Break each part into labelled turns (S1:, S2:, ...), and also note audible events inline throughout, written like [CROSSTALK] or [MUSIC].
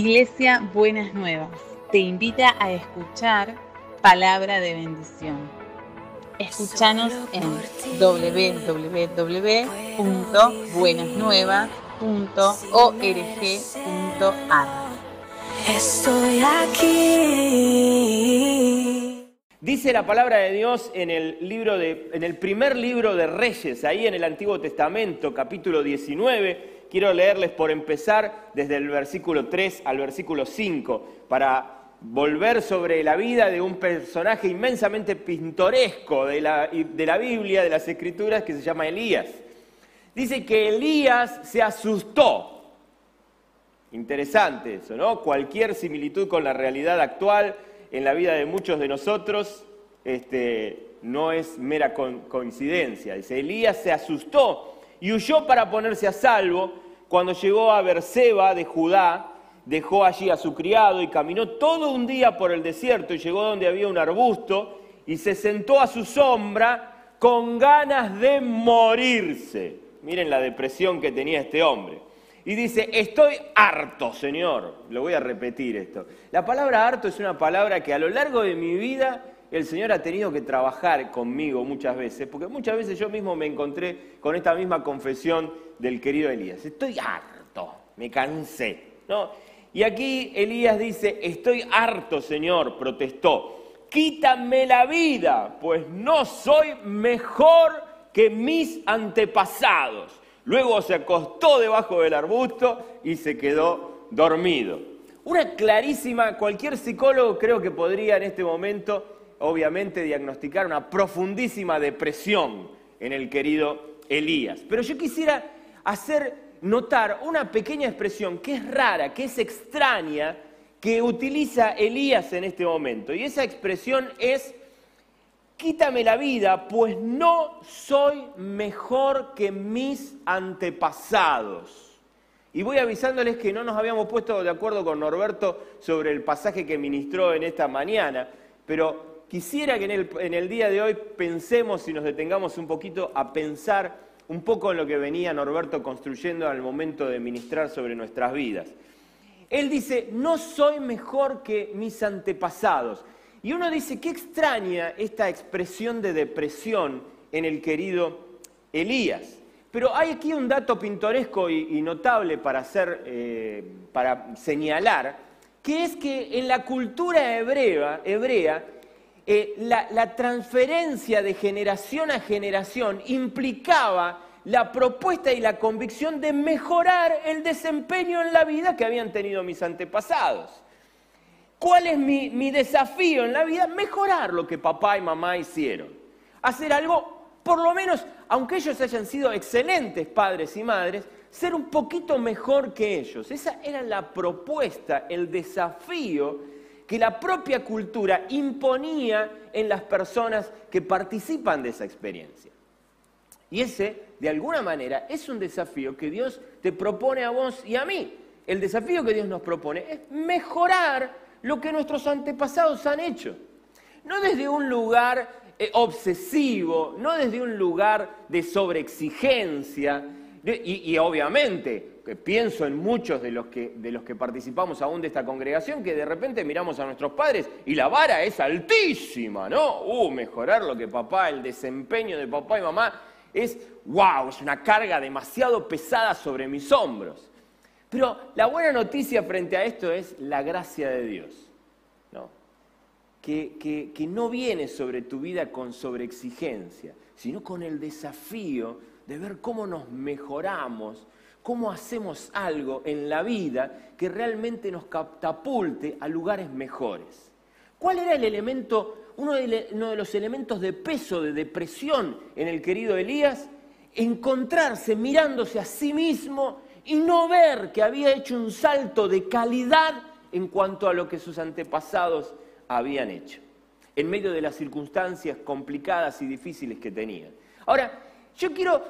S1: Iglesia Buenas Nuevas te invita a escuchar palabra de bendición. Escúchanos en www.buenasnuevas.org.ar.
S2: Estoy aquí.
S3: Dice la palabra de Dios en el, libro de, en el primer libro de Reyes, ahí en el Antiguo Testamento, capítulo 19. Quiero leerles por empezar desde el versículo 3 al versículo 5 para volver sobre la vida de un personaje inmensamente pintoresco de la, de la Biblia, de las Escrituras, que se llama Elías. Dice que Elías se asustó. Interesante eso, ¿no? Cualquier similitud con la realidad actual en la vida de muchos de nosotros este, no es mera coincidencia. Dice, Elías se asustó y huyó para ponerse a salvo. Cuando llegó a Berseba de Judá, dejó allí a su criado y caminó todo un día por el desierto y llegó donde había un arbusto y se sentó a su sombra con ganas de morirse. Miren la depresión que tenía este hombre. Y dice, estoy harto, Señor. Lo voy a repetir esto. La palabra harto es una palabra que a lo largo de mi vida el Señor ha tenido que trabajar conmigo muchas veces, porque muchas veces yo mismo me encontré con esta misma confesión del querido Elías. Estoy harto, me cansé. ¿no? Y aquí Elías dice, estoy harto, Señor, protestó. Quítame la vida, pues no soy mejor que mis antepasados. Luego se acostó debajo del arbusto y se quedó dormido. Una clarísima, cualquier psicólogo creo que podría en este momento obviamente diagnosticar una profundísima depresión en el querido Elías. Pero yo quisiera hacer notar una pequeña expresión que es rara, que es extraña, que utiliza Elías en este momento. Y esa expresión es, quítame la vida, pues no soy mejor que mis antepasados. Y voy avisándoles que no nos habíamos puesto de acuerdo con Norberto sobre el pasaje que ministró en esta mañana, pero quisiera que en el, día de hoy pensemos y nos detengamos un poquito a pensar un poco en lo que venía Norberto construyendo al momento de ministrar sobre nuestras vidas. Él dice, no soy mejor que mis antepasados. Y uno dice, qué extraña esta expresión de depresión en el querido Elías. Pero hay aquí un dato pintoresco y, notable para, hacer, eh, para señalar, que es que en la cultura hebrea, hebrea eh, la, transferencia de generación a generación implicaba la propuesta y la convicción de mejorar el desempeño en la vida que habían tenido mis antepasados. ¿Cuál es mi, mi, desafío en la vida? Mejorar lo que papá y mamá hicieron. Hacer algo, por lo menos, aunque ellos hayan sido excelentes padres y madres, ser un poquito mejor que ellos. Esa era la propuesta, el desafío que la propia cultura imponía en las personas que participan de esa experiencia. Y ese, de alguna manera, es un desafío que Dios te propone a vos y a mí. El desafío que Dios nos propone es mejorar lo que nuestros antepasados han hecho. No desde un lugar eh, obsesivo, no desde un lugar de sobreexigencia, y, obviamente pienso en muchos de los, que, de los que participamos aún de esta congregación, que de repente miramos a nuestros padres y la vara es altísima, ¿no? Uh, mejorar lo que papá, el desempeño de papá y mamá es, wow, es una carga demasiado pesada sobre mis hombros. Pero la buena noticia frente a esto es la gracia de Dios. Que, no viene sobre tu vida con sobreexigencia, sino con el desafío de ver cómo nos mejoramos cómo hacemos algo en la vida que realmente nos catapulte a lugares mejores. ¿Cuál era el elemento, uno de, los elementos de peso, de depresión en el querido Elías? Encontrarse mirándose a sí mismo y no ver que había hecho un salto de calidad en cuanto a lo que sus antepasados habían hecho, en medio de las circunstancias complicadas y difíciles que tenían. Ahora, yo quiero,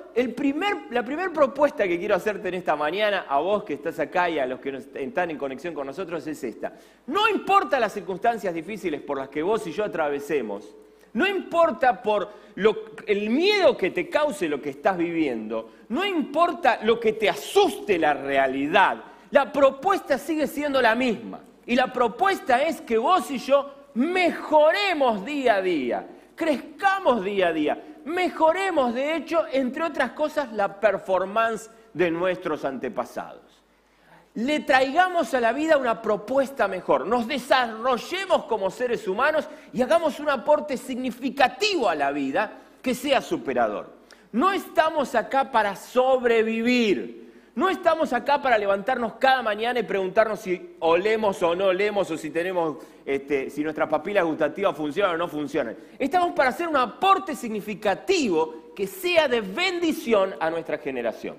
S3: la primera propuesta que quiero hacerte en esta mañana, a vos que estás acá y a los que están en conexión con nosotros, es esta. No importa las circunstancias difíciles por las que vos y yo atravesemos, no importa por el miedo que te cause lo que estás viviendo, no importa lo que te asuste la realidad, la propuesta sigue siendo la misma. Y la propuesta es que vos y yo mejoremos día a día, crezcamos día a día, mejoremos de hecho, entre otras cosas, la performance de nuestros antepasados. Le traigamos a la vida una propuesta mejor, nos desarrollemos como seres humanos y hagamos un aporte significativo a la vida que sea superador. No estamos acá para sobrevivir, no estamos acá para levantarnos cada mañana y preguntarnos si olemos o no olemos o si tenemos, este, si nuestras papilas gustativas funcionan o no funcionan. Estamos para hacer un aporte significativo que sea de bendición a nuestra generación.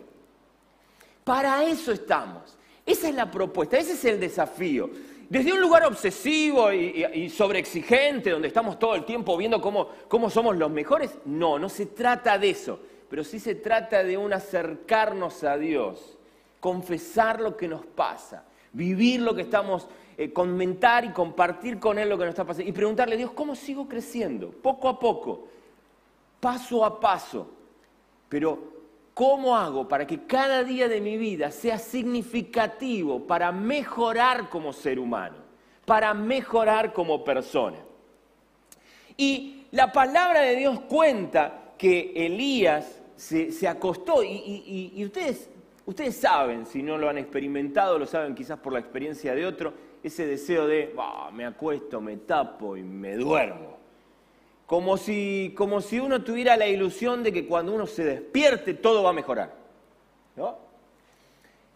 S3: Para eso estamos. Esa es la propuesta, ese es el desafío. Desde un lugar obsesivo y, sobreexigente, donde estamos todo el tiempo viendo cómo, cómo somos los mejores, no, no se trata de eso pero sí se trata de un acercarnos a Dios, confesar lo que nos pasa, vivir lo que estamos, eh, comentar y compartir con Él lo que nos está pasando y preguntarle, Dios, ¿cómo sigo creciendo? Poco a poco, paso a paso, pero ¿cómo hago para que cada día de mi vida sea significativo para mejorar como ser humano, para mejorar como persona? Y la palabra de Dios cuenta que Elías se, acostó y, ustedes, ustedes saben, si no lo han experimentado, lo saben quizás por la experiencia de otro, ese deseo de, me acuesto, me tapo y me duermo. Como si, como si uno tuviera la ilusión de que cuando uno se despierte todo va a mejorar. ¿no?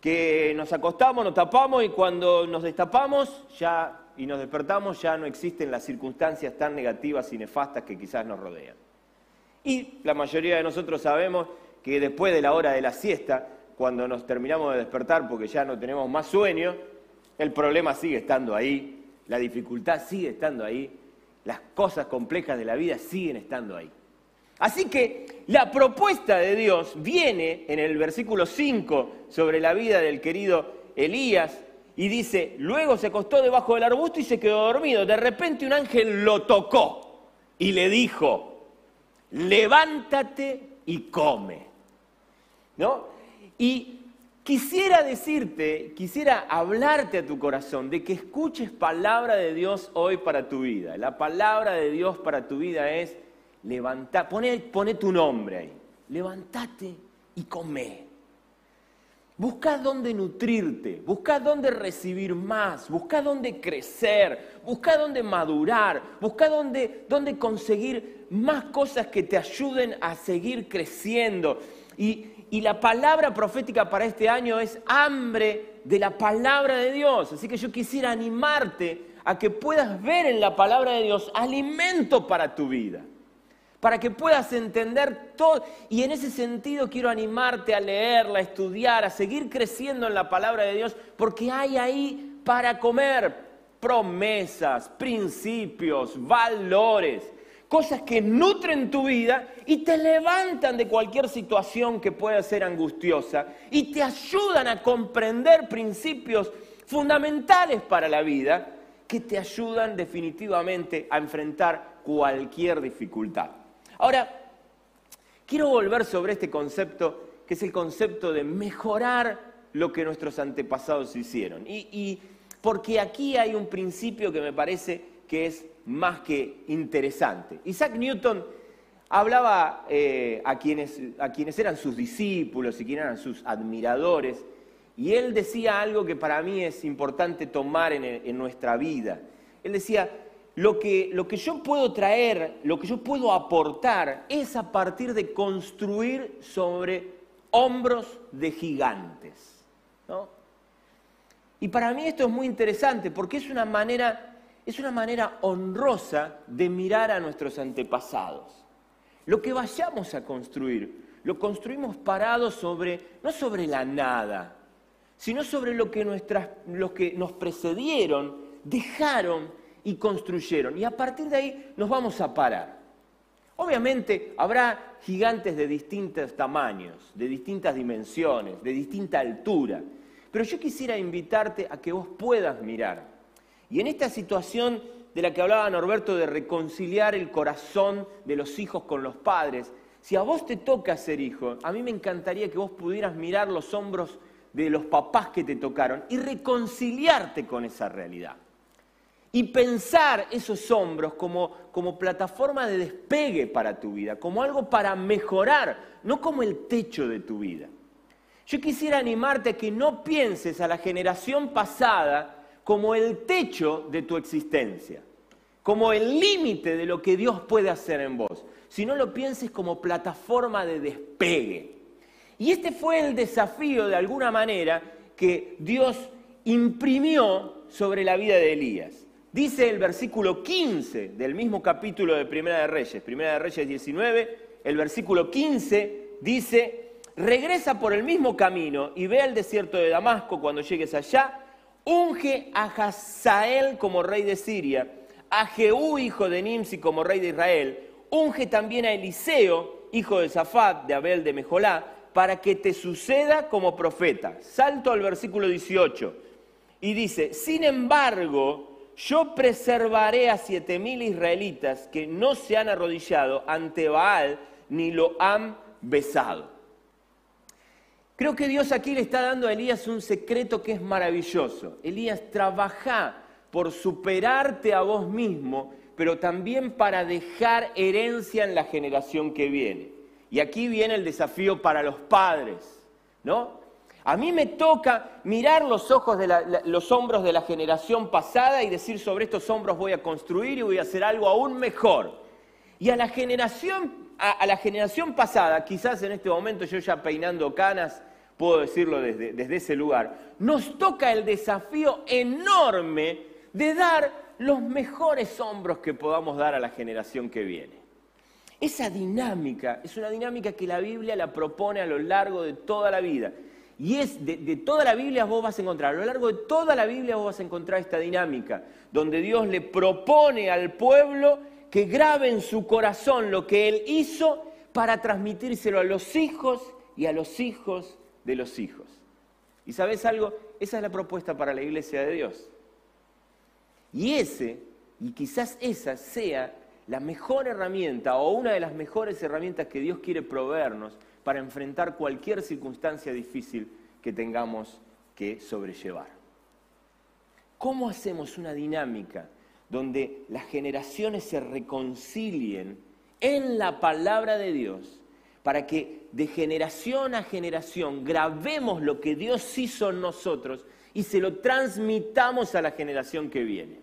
S3: Que nos acostamos, nos tapamos y cuando nos destapamos ya, y nos despertamos ya no existen las circunstancias tan negativas y nefastas que quizás nos rodean. Y la mayoría de nosotros sabemos que después de la hora de la siesta, cuando nos terminamos de despertar porque ya no tenemos más sueño, el problema sigue estando ahí, la dificultad sigue estando ahí, las cosas complejas de la vida siguen estando ahí. Así que la propuesta de Dios viene en el versículo 5 sobre la vida del querido Elías y dice, luego se acostó debajo del arbusto y se quedó dormido. De repente un ángel lo tocó y le dijo, levántate y come. ¿No? Y quisiera decirte, quisiera hablarte a tu corazón de que escuches palabra de Dios hoy para tu vida. La palabra de Dios para tu vida es levantar, pone, pone tu nombre ahí. Levántate y come. Busca dónde nutrirte, busca dónde recibir más, busca dónde crecer, busca dónde madurar, busca dónde, dónde conseguir más cosas que te ayuden a seguir creciendo. Y, y la palabra profética para este año es hambre de la palabra de Dios. Así que yo quisiera animarte a que puedas ver en la palabra de Dios alimento para tu vida para que puedas entender todo. Y en ese sentido quiero animarte a leerla, a estudiar, a seguir creciendo en la palabra de Dios, porque hay ahí para comer promesas, principios, valores, cosas que nutren tu vida y te levantan de cualquier situación que pueda ser angustiosa y te ayudan a comprender principios fundamentales para la vida que te ayudan definitivamente a enfrentar cualquier dificultad. Ahora, quiero volver sobre este concepto, que es el concepto de mejorar lo que nuestros antepasados hicieron. Y, porque aquí hay un principio que me parece que es más que interesante. Isaac Newton hablaba eh, a, quienes, a, quienes, eran sus discípulos y quienes eran sus admiradores, y él decía algo que para mí es importante tomar en nuestra vida. Él decía, lo que, lo que yo puedo traer, lo que yo puedo aportar, es a partir de construir sobre hombros de gigantes. Y para mí esto es muy interesante porque es una manera, es una manera honrosa de mirar a nuestros antepasados. Lo que vayamos a construir, lo construimos parado sobre, no sobre la nada, sino sobre lo que, nuestras, los que nos precedieron dejaron y construyeron. Y a partir de ahí nos vamos a parar. Obviamente habrá gigantes de distintos tamaños, de distintas dimensiones, de distinta altura. Pero yo quisiera invitarte a que vos puedas mirar. Y en esta situación de la que hablaba Norberto de reconciliar el corazón de los hijos con los padres, si a vos te toca ser hijo, a mí me encantaría que vos pudieras mirar los hombros de los papás que te tocaron y reconciliarte con esa realidad. Y pensar esos hombros como, como plataforma de despegue para tu vida, como algo para mejorar, no como el techo de tu vida. Yo quisiera animarte a que no pienses a la generación pasada como el techo de tu existencia, como el límite de lo que Dios puede hacer en vos, sino lo pienses como plataforma de despegue. Y este fue el desafío, de alguna manera, que Dios imprimió sobre la vida de Elías. Dice el versículo 15 del mismo capítulo de Primera de Reyes, Primera de Reyes 19, el versículo 15 dice, regresa por el mismo camino y ve al desierto de Damasco cuando llegues allá, unge a Hazael como rey de Siria, a Jehú, hijo de Nimsi, como rey de Israel, unge también a Eliseo, hijo de Zafat, de Abel de Mejolá, para que te suceda como profeta. Salto al versículo 18 y dice, sin embargo, yo preservaré a siete mil israelitas que no se han arrodillado ante Baal ni lo han besado. Creo que Dios aquí le está dando a Elías un secreto que es maravilloso. Elías, trabaja por superarte a vos mismo, pero también para dejar herencia en la generación que viene. Y aquí viene el desafío para los padres, ¿no? A mí me toca mirar los ojos de los hombros de la generación pasada y decir sobre estos hombros voy a construir y voy a hacer algo aún mejor. Y a la generación, a, la generación pasada, quizás en este momento yo ya peinando canas, puedo decirlo desde, desde ese lugar, nos toca el desafío enorme de dar los mejores hombros que podamos dar a la generación que viene. Esa dinámica es una dinámica que la Biblia la propone a lo largo de toda la vida. Y es de, toda la Biblia vos vas a encontrar, a lo largo de toda la Biblia vos vas a encontrar esta dinámica, donde Dios le propone al pueblo que grabe en su corazón lo que Él hizo para transmitírselo a los hijos y a los hijos de los hijos. ¿Y sabes algo? Esa es la propuesta para la iglesia de Dios. Y ese, y quizás esa sea la mejor herramienta o una de las mejores herramientas que Dios quiere proveernos para enfrentar cualquier circunstancia difícil que tengamos que sobrellevar. ¿Cómo hacemos una dinámica donde las generaciones se reconcilien en la palabra de Dios para que de generación a generación grabemos lo que Dios hizo en nosotros y se lo transmitamos a la generación que viene?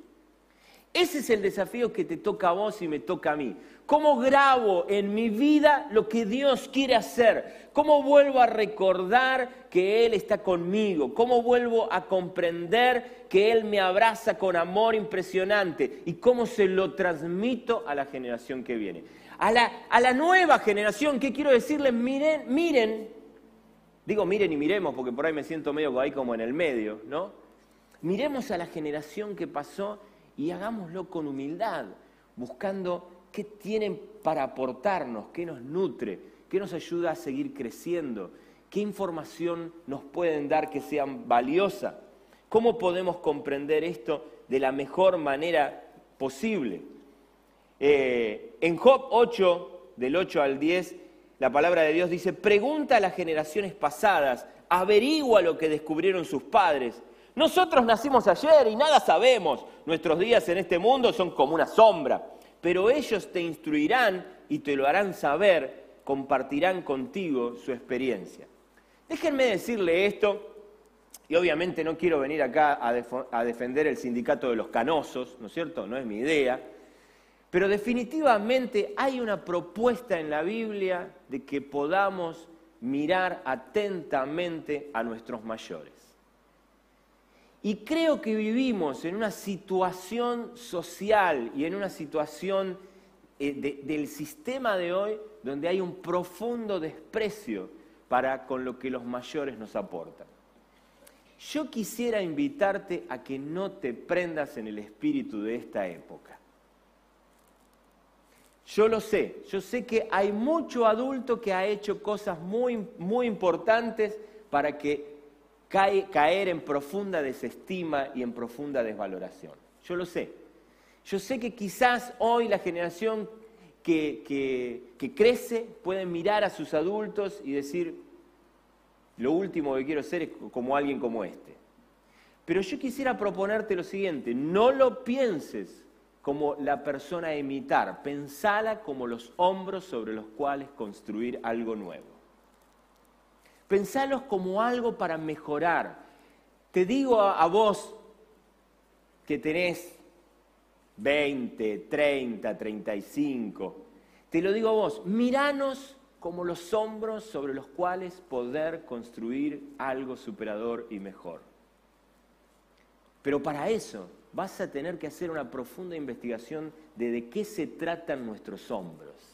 S3: Ese es el desafío que te toca a vos y me toca a mí. ¿Cómo grabo en mi vida lo que Dios quiere hacer? ¿Cómo vuelvo a recordar que Él está conmigo? ¿Cómo vuelvo a comprender que Él me abraza con amor impresionante? ¿Y cómo se lo transmito a la generación que viene? A la, a la nueva generación, ¿qué quiero decirles? Miren, miren, digo miren y miremos porque por ahí me siento medio ahí como en el medio, ¿no? Miremos a la generación que pasó y hagámoslo con humildad, buscando qué tienen para aportarnos, qué nos nutre, qué nos ayuda a seguir creciendo, qué información nos pueden dar que sea valiosa, cómo podemos comprender esto de la mejor manera posible. Eh, en Job 8, del 8 al 10, la palabra de Dios dice, pregunta a las generaciones pasadas, averigua lo que descubrieron sus padres nosotros nacimos ayer y nada sabemos. Nuestros días en este mundo son como una sombra. Pero ellos te instruirán y te lo harán saber, compartirán contigo su experiencia. Déjenme decirle esto, y obviamente no quiero venir acá a, defender el sindicato de los canosos, ¿no es cierto? No es mi idea. Pero definitivamente hay una propuesta en la Biblia de que podamos mirar atentamente a nuestros mayores. Y creo que vivimos en una situación social y en una situación eh, del sistema de hoy donde hay un profundo desprecio para con lo que los mayores nos aportan. Yo quisiera invitarte a que no te prendas en el espíritu de esta época. Yo lo sé, yo sé que hay mucho adulto que ha hecho cosas muy, muy importantes para que caer en profunda desestima y en profunda desvaloración. Yo lo sé. Yo sé que quizás hoy la generación que, que, crece puede mirar a sus adultos y decir, Lo último que quiero ser es como alguien como este. Pero yo quisiera proponerte lo siguiente, no lo pienses como la persona a imitar, pensala como los hombros sobre los cuales construir algo nuevo. Pensalos como algo para mejorar. Te digo a, a vos que tenés 20, 30, 35, te lo digo a vos, miranos como los hombros sobre los cuales poder construir algo superador y mejor. Pero para eso vas a tener que hacer una profunda investigación de de qué se tratan nuestros hombros.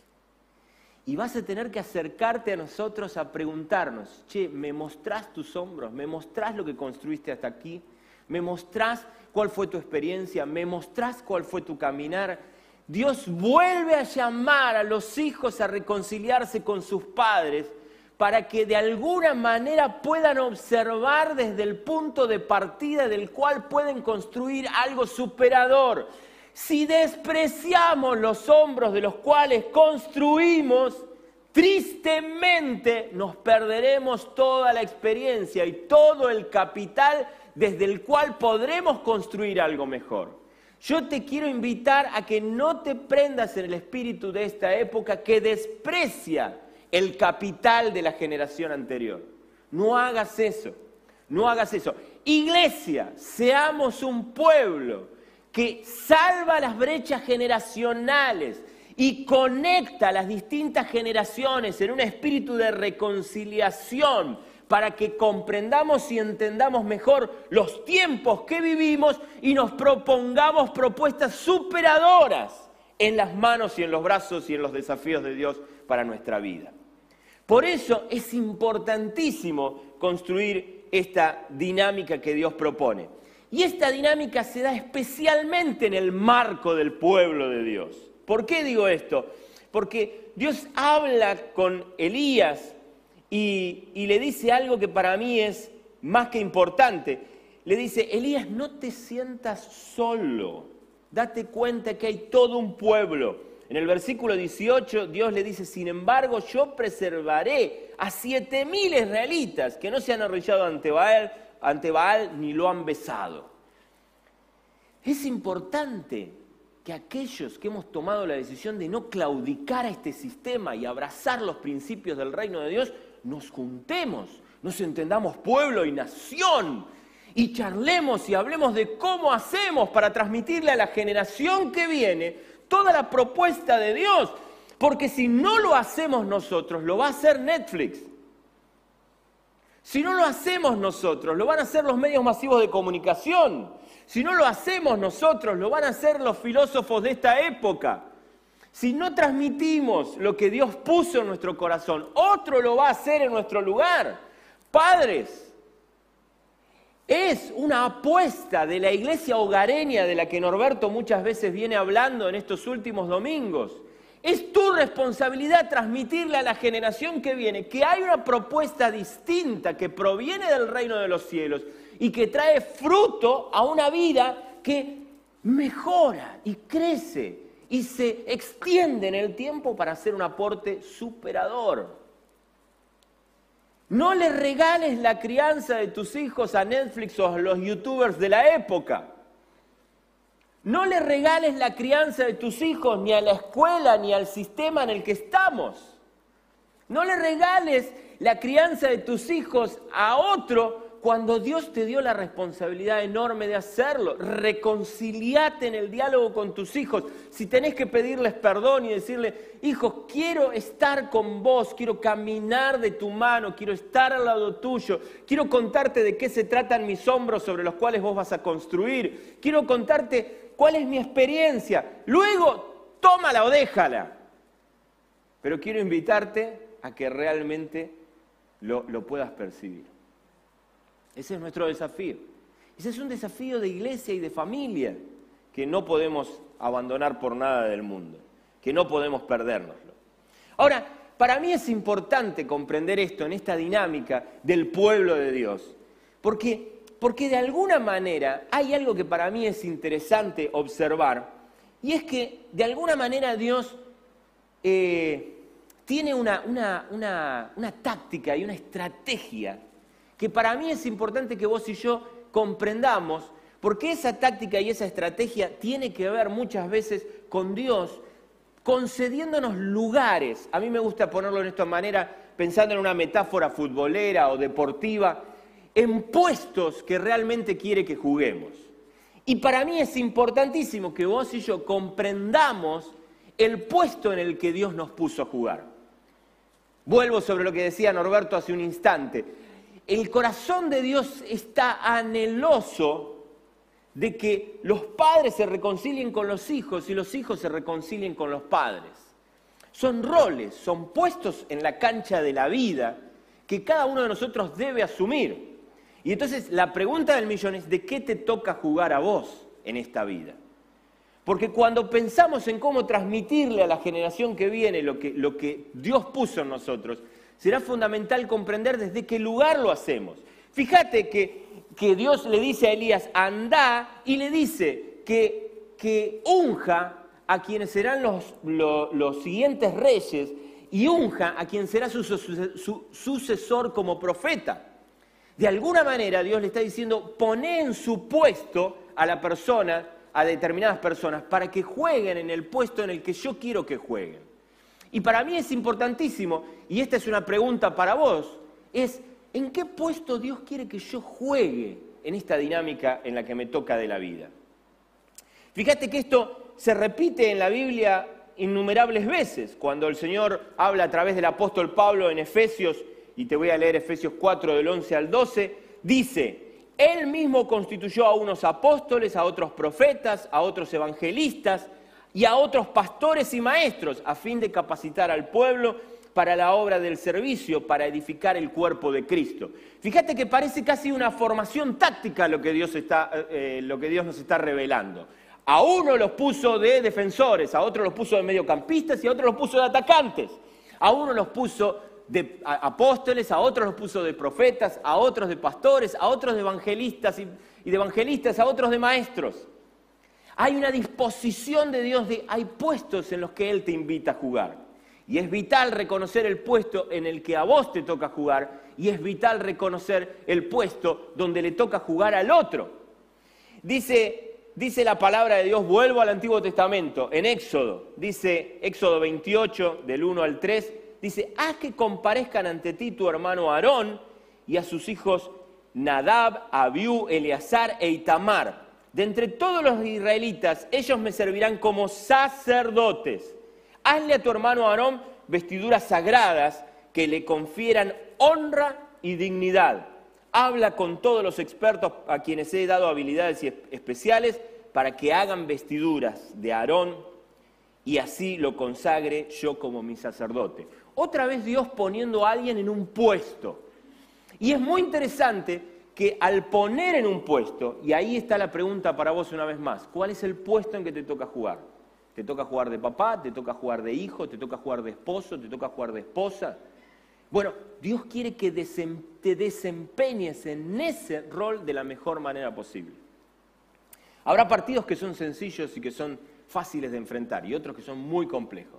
S3: Y vas a tener que acercarte a nosotros a preguntarnos, che, ¿me mostrás tus hombros? ¿Me mostrás lo que construiste hasta aquí? ¿Me mostrás cuál fue tu experiencia? ¿Me mostrás cuál fue tu caminar? Dios vuelve a llamar a los hijos a reconciliarse con sus padres para que de alguna manera puedan observar desde el punto de partida del cual pueden construir algo superador. Si despreciamos los hombros de los cuales construimos, tristemente nos perderemos toda la experiencia y todo el capital desde el cual podremos construir algo mejor. Yo te quiero invitar a que no te prendas en el espíritu de esta época que desprecia el capital de la generación anterior. No hagas eso, no hagas eso. Iglesia, seamos un pueblo que salva las brechas generacionales y conecta las distintas generaciones en un espíritu de reconciliación para que comprendamos y entendamos mejor los tiempos que vivimos y nos propongamos propuestas superadoras en las manos y en los brazos y en los desafíos de Dios para nuestra vida. Por eso es importantísimo construir esta dinámica que Dios propone. Y esta dinámica se da especialmente en el marco del pueblo de Dios. ¿Por qué digo esto? Porque Dios habla con Elías y, le dice algo que para mí es más que importante. Le dice, Elías, no te sientas solo. Date cuenta que hay todo un pueblo en el versículo 18 Dios le dice, sin embargo yo preservaré a siete mil israelitas que no se han arrodillado ante Baal, ante Baal ni lo han besado. Es importante que aquellos que hemos tomado la decisión de no claudicar a este sistema y abrazar los principios del reino de Dios, nos juntemos, nos entendamos pueblo y nación y charlemos y hablemos de cómo hacemos para transmitirle a la generación que viene toda la propuesta de Dios. Porque si no lo hacemos nosotros, lo va a hacer Netflix. Si no lo hacemos nosotros, lo van a hacer los medios masivos de comunicación. Si no lo hacemos nosotros, lo van a hacer los filósofos de esta época. Si no transmitimos lo que Dios puso en nuestro corazón, otro lo va a hacer en nuestro lugar. Padres, es una apuesta de la iglesia hogareña de la que Norberto muchas veces viene hablando en estos últimos domingos. Es tu responsabilidad transmitirle a la generación que viene que hay una propuesta distinta que proviene del reino de los cielos y que trae fruto a una vida que mejora y crece y se extiende en el tiempo para hacer un aporte superador. No le regales la crianza de tus hijos a Netflix o a los youtubers de la época. No le regales la crianza de tus hijos ni a la escuela ni al sistema en el que estamos. No le regales la crianza de tus hijos a otro cuando Dios te dio la responsabilidad enorme de hacerlo. Reconciliate en el diálogo con tus hijos. Si tenés que pedirles perdón y decirle, hijos, quiero estar con vos, quiero caminar de tu mano, quiero estar al lado tuyo, quiero contarte de qué se tratan mis hombros sobre los cuales vos vas a construir, quiero contarte cuál es mi experiencia. Luego, tómala o déjala. Pero quiero invitarte a que realmente lo, lo puedas percibir. Ese es nuestro desafío. Ese es un desafío de iglesia y de familia que no podemos abandonar por nada del mundo, que no podemos perdérnoslo. Ahora, para mí es importante comprender esto en esta dinámica del pueblo de Dios, porque, porque de alguna manera hay algo que para mí es interesante observar, y es que de alguna manera Dios eh, tiene una, una, una, una táctica y una estrategia que para mí es importante que vos y yo comprendamos, porque esa táctica y esa estrategia tiene que ver muchas veces con Dios concediéndonos lugares. A mí me gusta ponerlo en esta manera, pensando en una metáfora futbolera o deportiva, en puestos que realmente quiere que juguemos. Y para mí es importantísimo que vos y yo comprendamos el puesto en el que Dios nos puso a jugar. Vuelvo sobre lo que decía Norberto hace un instante. El corazón de Dios está anheloso de que los padres se reconcilien con los hijos y los hijos se reconcilien con los padres. Son roles, son puestos en la cancha de la vida que cada uno de nosotros debe asumir. Y entonces la pregunta del millón es, ¿de qué te toca jugar a vos en esta vida? Porque cuando pensamos en cómo transmitirle a la generación que viene lo que, lo que Dios puso en nosotros, será fundamental comprender desde qué lugar lo hacemos. Fíjate que, que Dios le dice a Elías, anda, y le dice que, que unja a quienes serán los, los, siguientes reyes y unja a quien será su, su, sucesor como profeta. De alguna manera Dios le está diciendo, poné en su puesto a la persona a determinadas personas para que jueguen en el puesto en el que yo quiero que jueguen. Y para mí es importantísimo, y esta es una pregunta para vos, es ¿en qué puesto Dios quiere que yo juegue en esta dinámica en la que me toca de la vida? Fíjate que esto se repite en la Biblia innumerables veces, cuando el Señor habla a través del apóstol Pablo en Efesios, y te voy a leer Efesios 4 del 11 al 12, dice, él mismo constituyó a unos apóstoles, a otros profetas, a otros evangelistas y a otros pastores y maestros, a fin de capacitar al pueblo para la obra del servicio, para edificar el cuerpo de Cristo. Fíjate que parece casi una formación táctica lo que Dios, está, eh, lo que Dios nos está revelando. A uno los puso de defensores, a otro los puso de mediocampistas y a otro los puso de atacantes. A uno los puso de apóstoles, a otros los puso de profetas, a otros de pastores, a otros de evangelistas y, de evangelistas, a otros de maestros. Hay una disposición de Dios de hay puestos en los que Él te invita a jugar. Y es vital reconocer el puesto en el que a vos te toca jugar y es vital reconocer el puesto donde le toca jugar al otro. Dice, dice la palabra de Dios, vuelvo al Antiguo Testamento, en Éxodo, dice Éxodo 28 del 1 al 3, dice, haz que comparezcan ante ti tu hermano Aarón y a sus hijos Nadab, Abiú, Eleazar e Itamar. De entre todos los israelitas, ellos me servirán como sacerdotes. Hazle a tu hermano Aarón vestiduras sagradas que le confieran honra y dignidad. Habla con todos los expertos a quienes he dado habilidades especiales para que hagan vestiduras de Aarón y así lo consagre yo como mi sacerdote otra vez Dios poniendo a alguien en un puesto. Y es muy interesante que al poner en un puesto, y ahí está la pregunta para vos una vez más, ¿cuál es el puesto en que te toca jugar? ¿Te toca jugar de papá? ¿Te toca jugar de hijo? ¿Te toca jugar de esposo? ¿Te toca jugar de esposa? Bueno, Dios quiere que te desempeñes en ese rol de la mejor manera posible. Habrá partidos que son sencillos y que son fáciles de enfrentar y otros que son muy complejos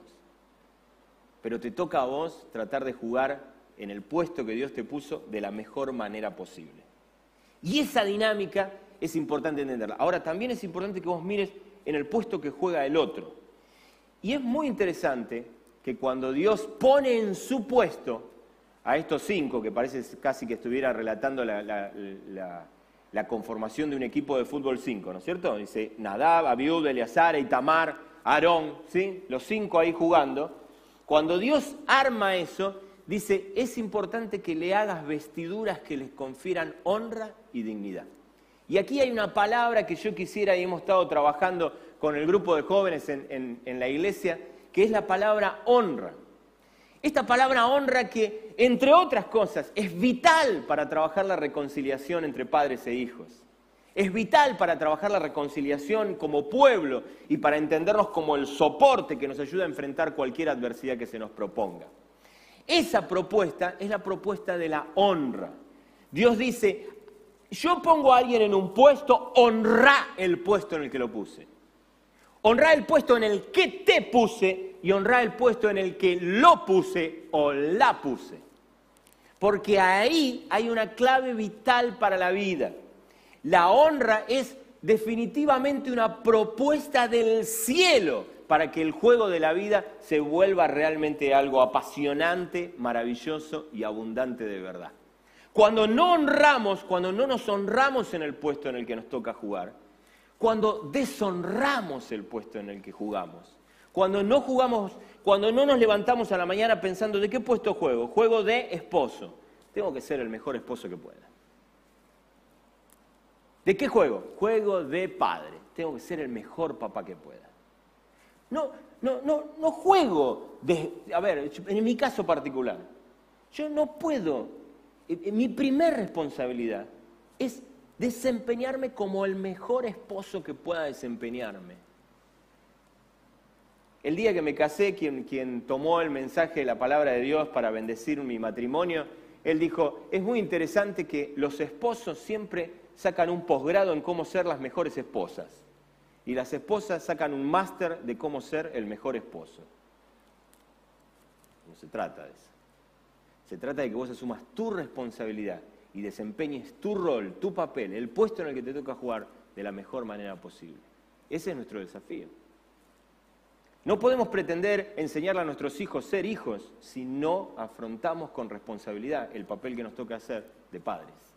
S3: pero te toca a vos tratar de jugar en el puesto que Dios te puso de la mejor manera posible. Y esa dinámica es importante entenderla. Ahora, también es importante que vos mires en el puesto que juega el otro. Y es muy interesante que cuando Dios pone en su puesto a estos cinco, que parece casi que estuviera relatando la, conformación de un equipo de fútbol cinco, ¿no es cierto? Dice Nadab, Abiud, Eleazar, Itamar, Aarón, ¿sí? Los cinco ahí jugando. Cuando Dios arma eso, dice, es importante que le hagas vestiduras que les confieran honra y dignidad. Y aquí hay una palabra que yo quisiera, y hemos estado trabajando con el grupo de jóvenes en, en la iglesia, que es la palabra honra. Esta palabra honra que, entre otras cosas, es vital para trabajar la reconciliación entre padres e hijos. Es vital para trabajar la reconciliación como pueblo y para entendernos como el soporte que nos ayuda a enfrentar cualquier adversidad que se nos proponga. Esa propuesta es la propuesta de la honra. Dios dice, yo pongo a alguien en un puesto, honra el puesto en el que lo puse. Honrar el puesto en el que te puse y honrar el puesto en el que lo puse o la puse. Porque ahí hay una clave vital para la vida. La honra es definitivamente una propuesta del cielo para que el juego de la vida se vuelva realmente algo apasionante, maravilloso y abundante de verdad. Cuando no honramos, cuando no nos honramos en el puesto en el que nos toca jugar, cuando deshonramos el puesto en el que jugamos, cuando no jugamos, cuando no nos levantamos a la mañana pensando de qué puesto juego, juego de esposo, tengo que ser el mejor esposo que pueda. ¿De qué juego? Juego de padre. Tengo que ser el mejor papá que pueda. No, no, no, no juego de. A ver, en mi caso particular, yo no puedo. Eh, eh, mi primer responsabilidad es desempeñarme como el mejor esposo que pueda desempeñarme. El día que me casé, quien, quien tomó el mensaje de la palabra de Dios para bendecir mi matrimonio, él dijo, es muy interesante que los esposos siempre sacan un posgrado en cómo ser las mejores esposas y las esposas sacan un máster de cómo ser el mejor esposo. No se trata de eso. Se trata de que vos asumas tu responsabilidad y desempeñes tu rol, tu papel, el puesto en el que te toca jugar de la mejor manera posible. Ese es nuestro desafío. No podemos pretender enseñarle a nuestros hijos ser hijos si no afrontamos con responsabilidad el papel que nos toca hacer de padres.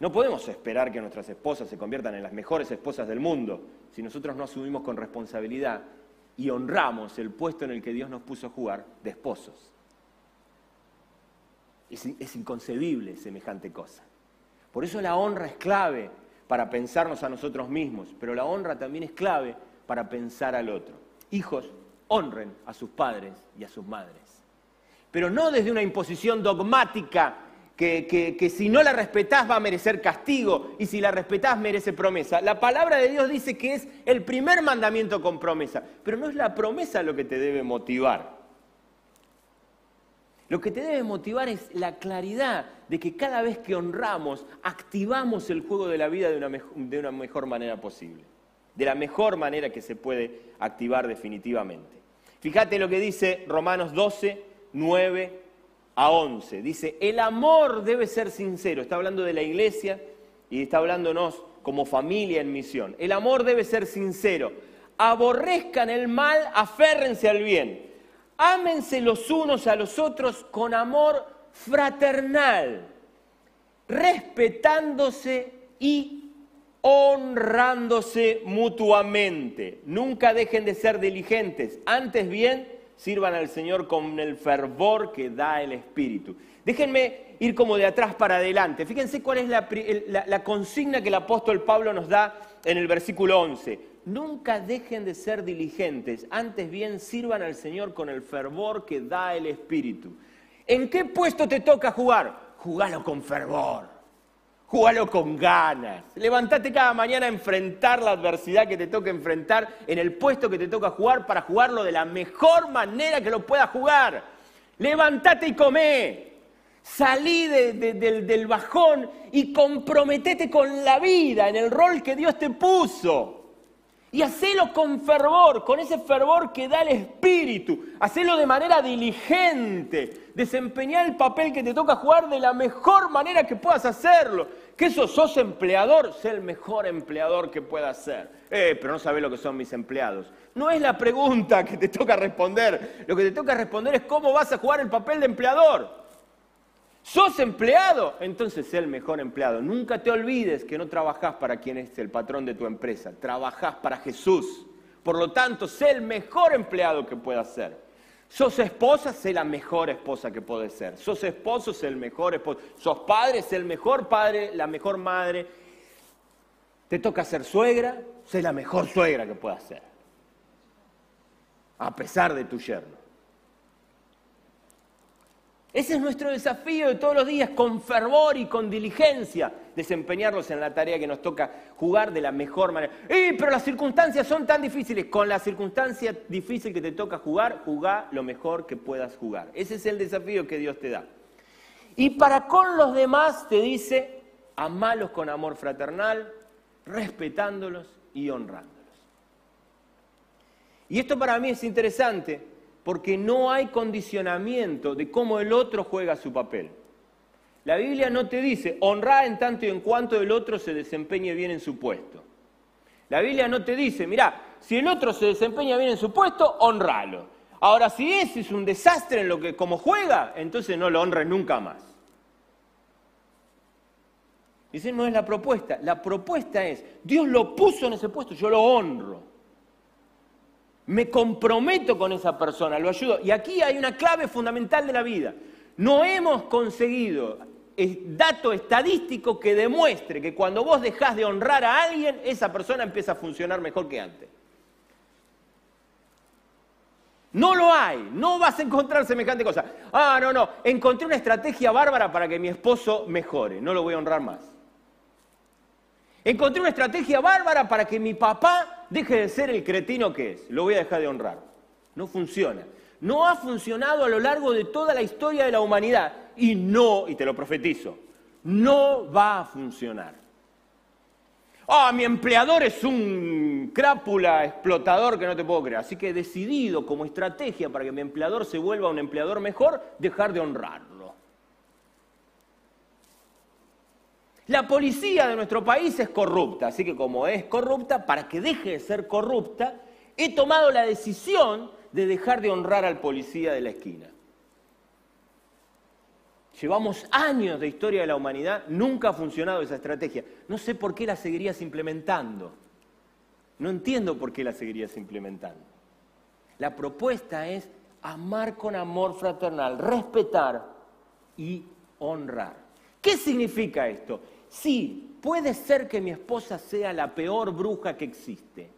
S3: No podemos esperar que nuestras esposas se conviertan en las mejores esposas del mundo si nosotros no asumimos con responsabilidad y honramos el puesto en el que Dios nos puso a jugar de esposos. Es, es, inconcebible semejante cosa. Por eso la honra es clave para pensarnos a nosotros mismos, pero la honra también es clave para pensar al otro. Hijos, honren a sus padres y a sus madres. Pero no desde una imposición dogmática que, si no la respetás va a merecer castigo y si la respetás merece promesa. La palabra de Dios dice que es el primer mandamiento con promesa, pero no es la promesa lo que te debe motivar. Lo que te debe motivar es la claridad de que cada vez que honramos, activamos el juego de la vida de una, de una mejor manera posible, de la mejor manera que se puede activar definitivamente. Fíjate lo que dice Romanos 12, 9 a 11. Dice, el amor debe ser sincero. Está hablando de la iglesia y está hablándonos como familia en misión. El amor debe ser sincero. Aborrezcan el mal, aférrense al bien. Ámense los unos a los otros con amor fraternal, respetándose y honrándose mutuamente. Nunca dejen de ser diligentes, antes bien sirvan al Señor con el fervor que da el Espíritu. Déjenme ir como de atrás para adelante. Fíjense cuál es la, consigna que el apóstol Pablo nos da en el versículo 11. Nunca dejen de ser diligentes, antes bien sirvan al Señor con el fervor que da el Espíritu. ¿En qué puesto te toca jugar? Jugalo con fervor. Júgalo con ganas. Levantate cada mañana a enfrentar la adversidad que te toca enfrentar en el puesto que te toca jugar para jugarlo de la mejor manera que lo puedas jugar. Levantate y comé. Salí del, del bajón y comprometete con la vida en el rol que Dios te puso. Y hacelo con fervor, con ese fervor que da el Espíritu. Hacelo de manera diligente. Desempeñar el papel que te toca jugar de la mejor manera que puedas hacerlo. Que eso sos empleador, sé el mejor empleador que puedas ser. Eh, pero no sabes lo que son mis empleados. No es la pregunta que te toca responder. Lo que te toca responder es cómo vas a jugar el papel de empleador. ¿Sos empleado? Entonces sé el mejor empleado. Nunca te olvides que no trabajás para quien es el patrón de tu empresa, trabajás para Jesús. Por lo tanto, sé el mejor empleado que puedas ser. ¿Sos esposa? Sé la mejor esposa que puedes ser. ¿Sos esposo? Sé el mejor esposo. ¿Sos padre? Sé el mejor padre, la mejor madre. ¿Te toca ser suegra? Sé la mejor suegra que puedas ser. A pesar de tu yerno. Ese es nuestro desafío de todos los días, con fervor y con diligencia, desempeñarlos en la tarea que nos toca jugar de la mejor manera. ¡Eh, pero las circunstancias son tan difíciles! Con la circunstancia difícil que te toca jugar, jugá lo mejor que puedas jugar. Ese es el desafío que Dios te da. Y para con los demás te dice, amalos con amor fraternal, respetándolos y honrándolos. Y esto para mí es interesante porque no hay condicionamiento de cómo el otro juega su papel. La Biblia no te dice, honra en tanto y en cuanto el otro se desempeñe bien en su puesto. La Biblia no te dice, mira, si el otro se desempeña bien en su puesto, honralo. Ahora, si ese es un desastre en lo que como juega, entonces no lo honres nunca más. Dice, no es la propuesta. La propuesta es, Dios lo puso en ese puesto, yo lo honro. Me comprometo con esa persona, lo ayudo. Y aquí hay una clave fundamental de la vida. No hemos conseguido dato estadístico que demuestre que cuando vos dejás de honrar a alguien, esa persona empieza a funcionar mejor que antes. No lo hay, no vas a encontrar semejante cosa. Ah, no, no, encontré una estrategia bárbara para que mi esposo mejore, no lo voy a honrar más. Encontré una estrategia bárbara para que mi papá deje de ser el cretino que es, lo voy a dejar de honrar. No funciona. No ha funcionado a lo largo de toda la historia de la humanidad y no, y te lo profetizo, no va a funcionar. Ah, mi empleador es un crápula explotador que no te puedo creer. Así que he decidido como estrategia para que mi empleador se vuelva un empleador mejor, dejar de honrarlo. La policía de nuestro país es corrupta, así que como es corrupta, para que deje de ser corrupta, he tomado la decisión de dejar de honrar al policía de la esquina. Llevamos años de historia de la humanidad, nunca ha funcionado esa estrategia. No sé por qué la seguirías implementando. No entiendo por qué la seguirías implementando. La propuesta es amar con amor fraternal, respetar y honrar. ¿Qué significa esto? Sí, puede ser que mi esposa sea la peor bruja que existe.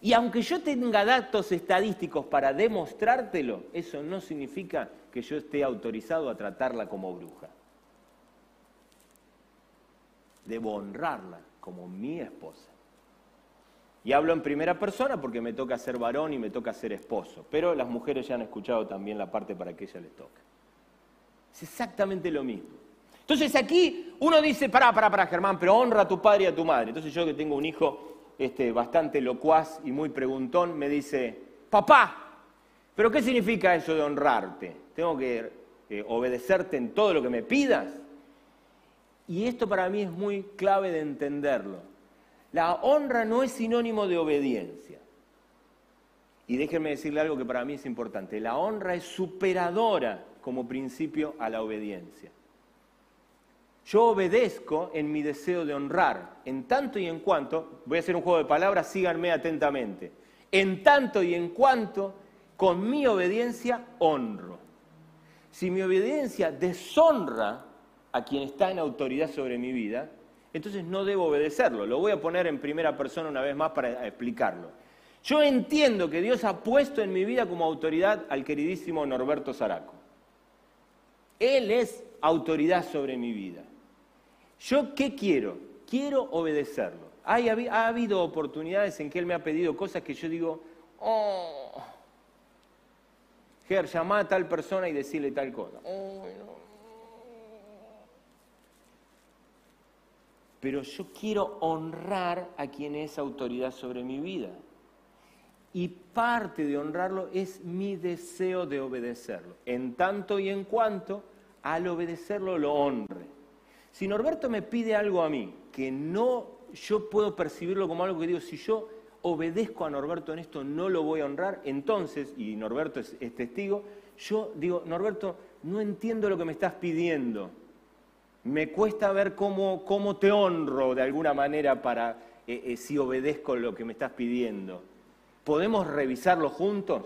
S3: Y aunque yo tenga datos estadísticos para demostrártelo, eso no significa que yo esté autorizado a tratarla como bruja. Debo honrarla como mi esposa. Y hablo en primera persona porque me toca ser varón y me toca ser esposo. Pero las mujeres ya han escuchado también la parte para que ella les toque. Es exactamente lo mismo. Entonces aquí uno dice, pará, pará, pará, Germán, pero honra a tu padre y a tu madre. Entonces yo que tengo un hijo este, bastante locuaz y muy preguntón, me dice, papá, ¿pero qué significa eso de honrarte? ¿Tengo que eh, obedecerte en todo lo que me pidas? Y esto para mí es muy clave de entenderlo. La honra no es sinónimo de obediencia. Y déjenme decirle algo que para mí es importante. La honra es superadora como principio a la obediencia. Yo obedezco en mi deseo de honrar, en tanto y en cuanto, voy a hacer un juego de palabras, síganme atentamente, en tanto y en cuanto con mi obediencia honro. Si mi obediencia deshonra a quien está en autoridad sobre mi vida, entonces no debo obedecerlo. Lo voy a poner en primera persona una vez más para explicarlo. Yo entiendo que Dios ha puesto en mi vida como autoridad al queridísimo Norberto Zaraco. Él es autoridad sobre mi vida. ¿Yo qué quiero? Quiero obedecerlo. ha habido oportunidades en que él me ha pedido cosas que yo digo, oh, Ger, llama a tal persona y decirle tal cosa. Pero yo quiero honrar a quien es autoridad sobre mi vida. Y parte de honrarlo es mi deseo de obedecerlo. En tanto y en cuanto al obedecerlo lo honre. Si Norberto me pide algo a mí que no yo puedo percibirlo como algo que digo, si yo obedezco a Norberto en esto, no lo voy a honrar, entonces, y Norberto es, testigo, yo digo, Norberto, no entiendo lo que me estás pidiendo. Me cuesta ver cómo, cómo te honro de alguna manera para eh, eh, si obedezco lo que me estás pidiendo. ¿Podemos revisarlo juntos?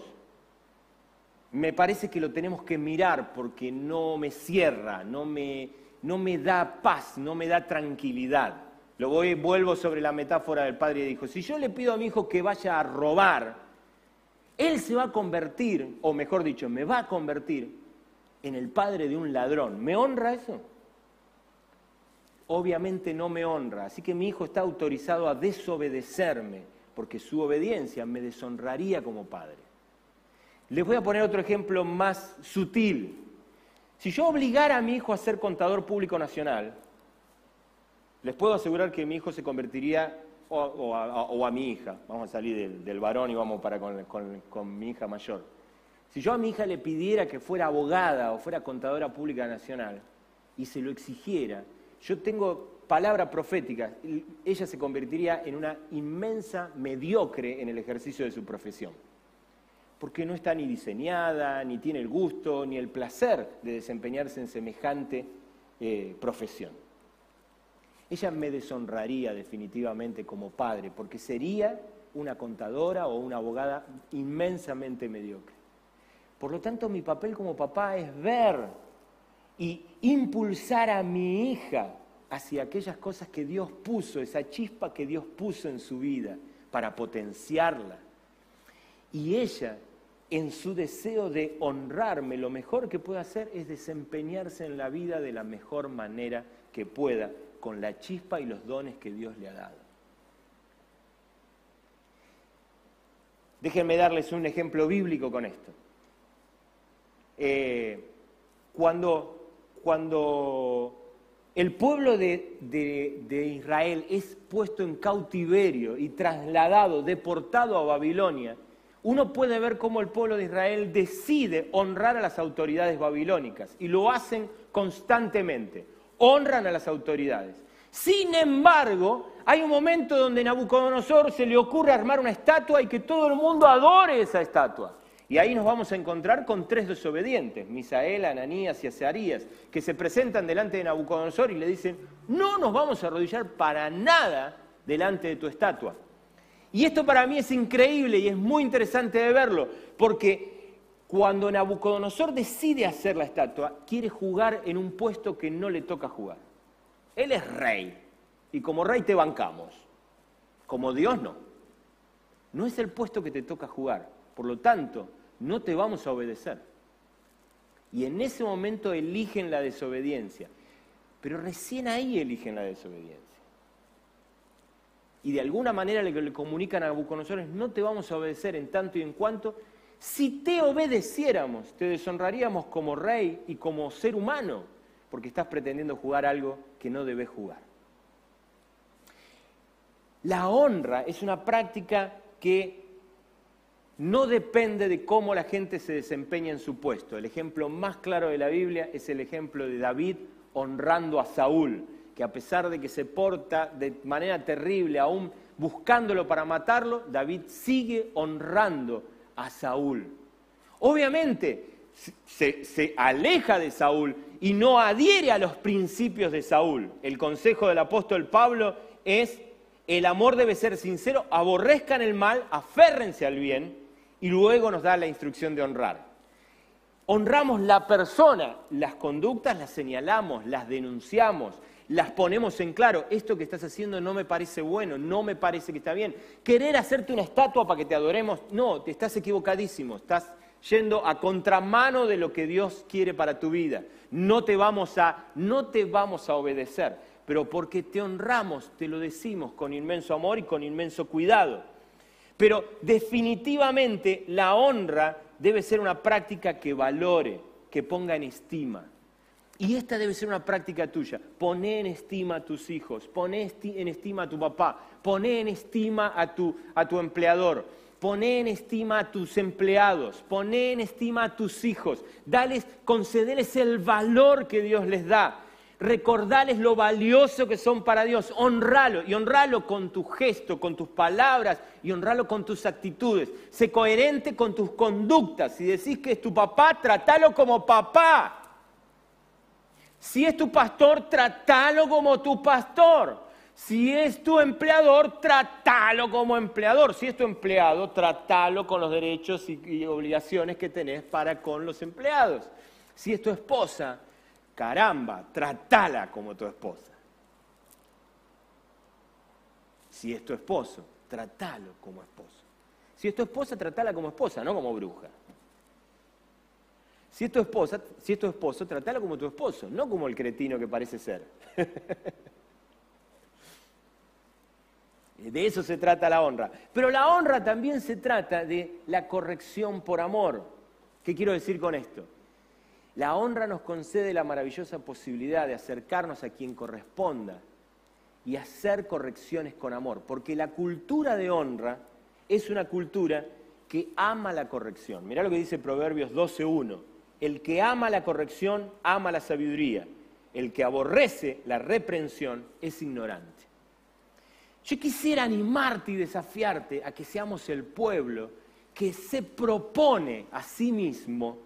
S3: Me parece que lo tenemos que mirar porque no me cierra, no me, no me da paz, no me da tranquilidad. Lo voy, vuelvo sobre la metáfora del padre y dijo, si yo le pido a mi hijo que vaya a robar, él se va a convertir, o mejor dicho, me va a convertir en el padre de un ladrón. ¿Me honra eso? Obviamente no me honra, así que mi hijo está autorizado a desobedecerme, porque su obediencia me deshonraría como padre. Les voy a poner otro ejemplo más sutil. Si yo obligara a mi hijo a ser contador público nacional, les puedo asegurar que mi hijo se convertiría, o, o a, o a mi hija, vamos a salir del, varón y vamos para con, con- mi hija mayor. Si yo a mi hija le pidiera que fuera abogada o fuera contadora pública nacional y se lo exigiera, yo tengo palabra profética, ella se convertiría en una inmensa mediocre en el ejercicio de su profesión. Porque no está ni diseñada, ni tiene el gusto, ni el placer de desempeñarse en semejante eh, profesión. Ella me deshonraría definitivamente como padre, porque sería una contadora o una abogada inmensamente mediocre. Por lo tanto, mi papel como papá es ver y impulsar a mi hija hacia aquellas cosas que Dios puso, esa chispa que Dios puso en su vida para potenciarla. Y ella, en su deseo de honrarme, lo mejor que puede hacer es desempeñarse en la vida de la mejor manera que pueda, con la chispa y los dones que Dios le ha dado. Déjenme darles un ejemplo bíblico con esto. Eh, cuando, cuando el pueblo de, de- de Israel es puesto en cautiverio y trasladado, deportado a Babilonia, uno puede ver cómo el pueblo de Israel decide honrar a las autoridades babilónicas y lo hacen constantemente, honran a las autoridades. Sin embargo, hay un momento donde Nabucodonosor se le ocurre armar una estatua y que todo el mundo adore esa estatua. Y ahí nos vamos a encontrar con tres desobedientes, Misael, Ananías y Azarías, que se presentan delante de Nabucodonosor y le dicen, no nos vamos a arrodillar para nada delante de tu estatua. Y esto para mí es increíble y es muy interesante de verlo, porque cuando Nabucodonosor decide hacer la estatua, quiere jugar en un puesto que no le toca jugar. Él es rey, y como rey te bancamos, como Dios no. No es el puesto que te toca jugar, por lo tanto, no te vamos a obedecer. Y en ese momento eligen la desobediencia, pero recién ahí eligen la desobediencia. Y de alguna manera que le comunican a Nabucodonosor es, no te vamos a obedecer en tanto y en cuanto, si te obedeciéramos, te deshonraríamos como rey y como ser humano, porque estás pretendiendo jugar algo que no debes jugar. La honra es una práctica que no depende de cómo la gente se desempeña en su puesto. El ejemplo más claro de la Biblia es el ejemplo de David honrando a Saúl, que a pesar de que se porta de manera terrible, aún buscándolo para matarlo, David sigue honrando a Saúl. Obviamente se, aleja de Saúl y no adhiere a los principios de Saúl. El consejo del apóstol Pablo es, el amor debe ser sincero, aborrezcan el mal, aférrense al bien, y luego nos da la instrucción de honrar. Honramos la persona, las conductas las señalamos, las denunciamos, las ponemos en claro. Esto que estás haciendo no me parece bueno, no me parece que está bien. Querer hacerte una estatua para que te adoremos, no, te estás equivocadísimo, estás yendo a contramano de lo que Dios quiere para tu vida. No te vamos a, no te vamos a obedecer, pero porque te honramos, te lo decimos con inmenso amor y con inmenso cuidado. Pero definitivamente la honra debe ser una práctica que valore, que ponga en estima. Y esta debe ser una práctica tuya. Poné en estima a tus hijos, poné en estima a tu papá, poné en estima a tu, a tu empleador, poné en estima a tus empleados, poné en estima a tus hijos, dales, concederles el valor que Dios les da. Recordales lo valioso que son para Dios, honralo y honralo con tu gesto, con tus palabras y honralo con tus actitudes. Sé coherente con tus conductas. Si decís que es tu papá, tratalo como papá. Si es tu pastor, tratalo como tu pastor. Si es tu empleador, tratalo como empleador. Si es tu empleado, tratalo con los derechos y, obligaciones que tenés para con los empleados. Si es tu esposa, caramba, tratala como tu esposa. Si es tu esposo, tratalo como esposo. Si es tu esposa, tratala como esposa, no como bruja. Si es tu esposa, si es tu esposo, tratala como tu esposo, no como el cretino que parece ser. [LAUGHS] De eso se trata la honra. Pero la honra también se trata de la corrección por amor. ¿Qué quiero decir con esto? La honra nos concede la maravillosa posibilidad de acercarnos a quien corresponda y hacer correcciones con amor, porque la cultura de honra es una cultura que ama la corrección. Mirá lo que dice Proverbios 12.1. El que ama la corrección ama la sabiduría. El que aborrece la reprensión es ignorante. Yo quisiera animarte y desafiarte a que seamos el pueblo que se propone a sí mismo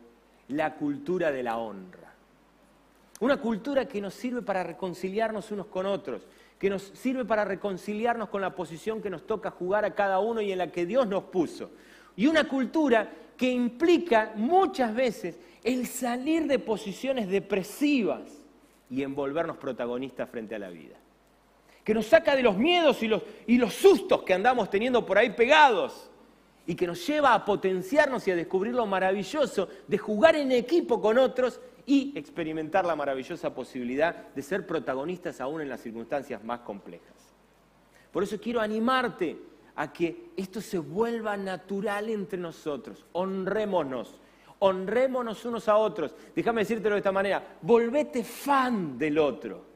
S3: la cultura de la honra. Una cultura que nos sirve para reconciliarnos unos con otros, que nos sirve para reconciliarnos con la posición que nos toca jugar a cada uno y en la que Dios nos puso. Y una cultura que implica muchas veces el salir de posiciones depresivas y envolvernos protagonistas frente a la vida. Que nos saca de los miedos y los, y los sustos que andamos teniendo por ahí pegados y que nos lleva a potenciarnos y a descubrir lo maravilloso de jugar en equipo con otros y experimentar la maravillosa posibilidad de ser protagonistas aún en las circunstancias más complejas. Por eso quiero animarte a que esto se vuelva natural entre nosotros. Honrémonos, honrémonos unos a otros. Déjame decírtelo de esta manera, volvete fan del otro.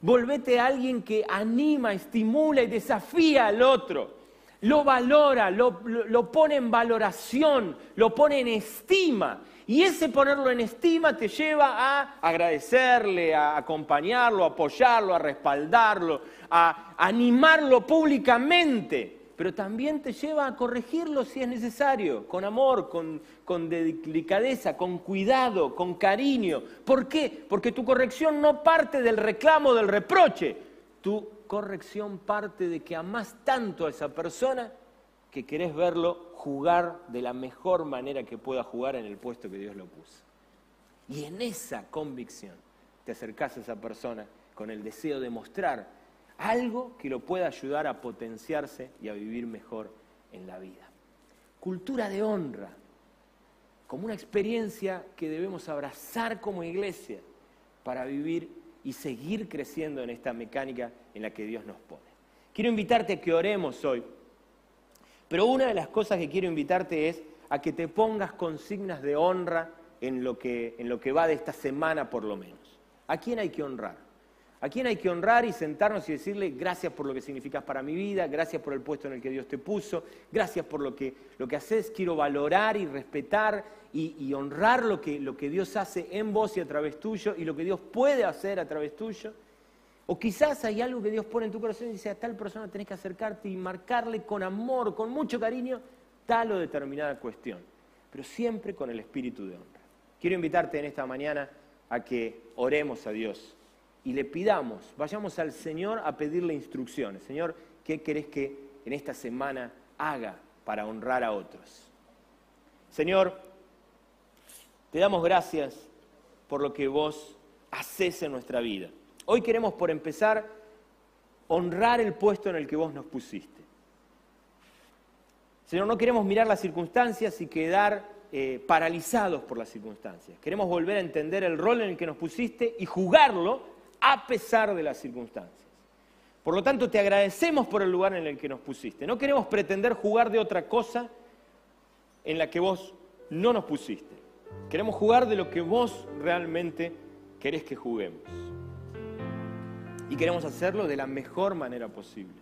S3: Volvete alguien que anima, estimula y desafía al otro. Lo valora, lo, lo pone en valoración, lo pone en estima. Y ese ponerlo en estima te lleva a agradecerle, a acompañarlo, a apoyarlo, a respaldarlo, a animarlo públicamente pero también te lleva a corregirlo si es necesario, con amor, con, delicadeza, con cuidado, con cariño. ¿Por qué? Porque tu corrección no parte del reclamo, del reproche. Tu corrección parte de que amás tanto a esa persona que querés verlo jugar de la mejor manera que pueda jugar en el puesto que Dios lo puso. Y en esa convicción te acercás a esa persona con el deseo de mostrar algo que lo pueda ayudar a potenciarse y a vivir mejor en la vida. Cultura de honra, como una experiencia que debemos abrazar como iglesia para vivir y seguir creciendo en esta mecánica en la que Dios nos pone. Quiero invitarte a que oremos hoy, pero una de las cosas que quiero invitarte es a que te pongas consignas de honra en lo que, en lo que va de esta semana por lo menos. ¿A quién hay que honrar? ¿A quién hay que honrar y sentarnos y decirle gracias por lo que significas para mi vida, gracias por el puesto en el que Dios te puso, gracias por lo que, lo que haces, quiero valorar y respetar y, honrar lo que, lo que Dios hace en vos y a través tuyo y lo que Dios puede hacer a través tuyo? O quizás hay algo que Dios pone en tu corazón y dice a tal persona tenés que acercarte y marcarle con amor, con mucho cariño, tal o determinada cuestión, pero siempre con el espíritu de honra. Quiero invitarte en esta mañana a que oremos a Dios y le pidamos, vayamos al Señor a pedirle instrucciones. Señor, ¿qué querés que en esta semana haga para honrar a otros? Señor, te damos gracias por lo que vos haces en nuestra vida. Hoy queremos, por empezar, honrar el puesto en el que vos nos pusiste. Señor, no queremos mirar las circunstancias y quedar eh, paralizados por las circunstancias. Queremos volver a entender el rol en el que nos pusiste y jugarlo a pesar de las circunstancias. Por lo tanto, te agradecemos por el lugar en el que nos pusiste. No queremos pretender jugar de otra cosa en la que vos no nos pusiste. Queremos jugar de lo que vos realmente querés que juguemos. Y queremos hacerlo de la mejor manera posible.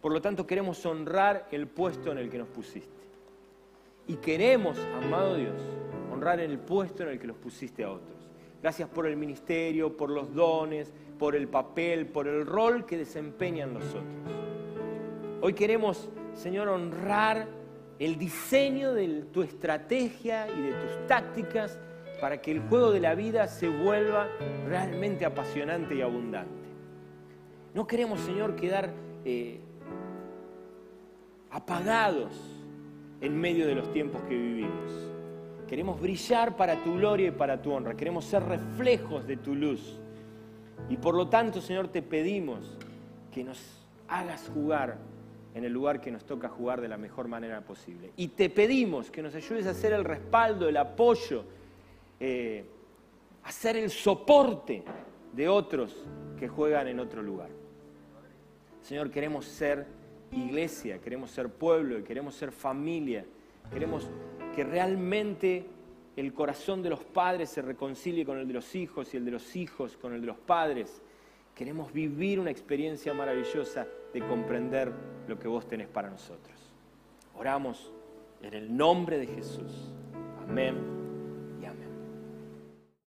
S3: Por lo tanto, queremos honrar el puesto en el que nos pusiste. Y queremos, amado Dios, honrar el puesto en el que los pusiste a otros. Gracias por el ministerio, por los dones, por el papel, por el rol que desempeñan los otros. Hoy queremos, Señor, honrar el diseño de tu estrategia y de tus tácticas para que el juego de la vida se vuelva realmente apasionante y abundante. No queremos, Señor, quedar eh, apagados en medio de los tiempos que vivimos. Queremos brillar para tu gloria y para tu honra. Queremos ser reflejos de tu luz. Y por lo tanto, Señor, te pedimos que nos hagas jugar en el lugar que nos toca jugar de la mejor manera posible. Y te pedimos que nos ayudes a hacer el respaldo, el apoyo, eh, a ser el soporte de otros que juegan en otro lugar. Señor, queremos ser iglesia, queremos ser pueblo, queremos ser familia, queremos que realmente el corazón de los padres se reconcilie con el de los hijos y el de los hijos con el de los padres. Queremos vivir una experiencia maravillosa de comprender lo que vos tenés para nosotros. Oramos en el nombre de Jesús. Amén.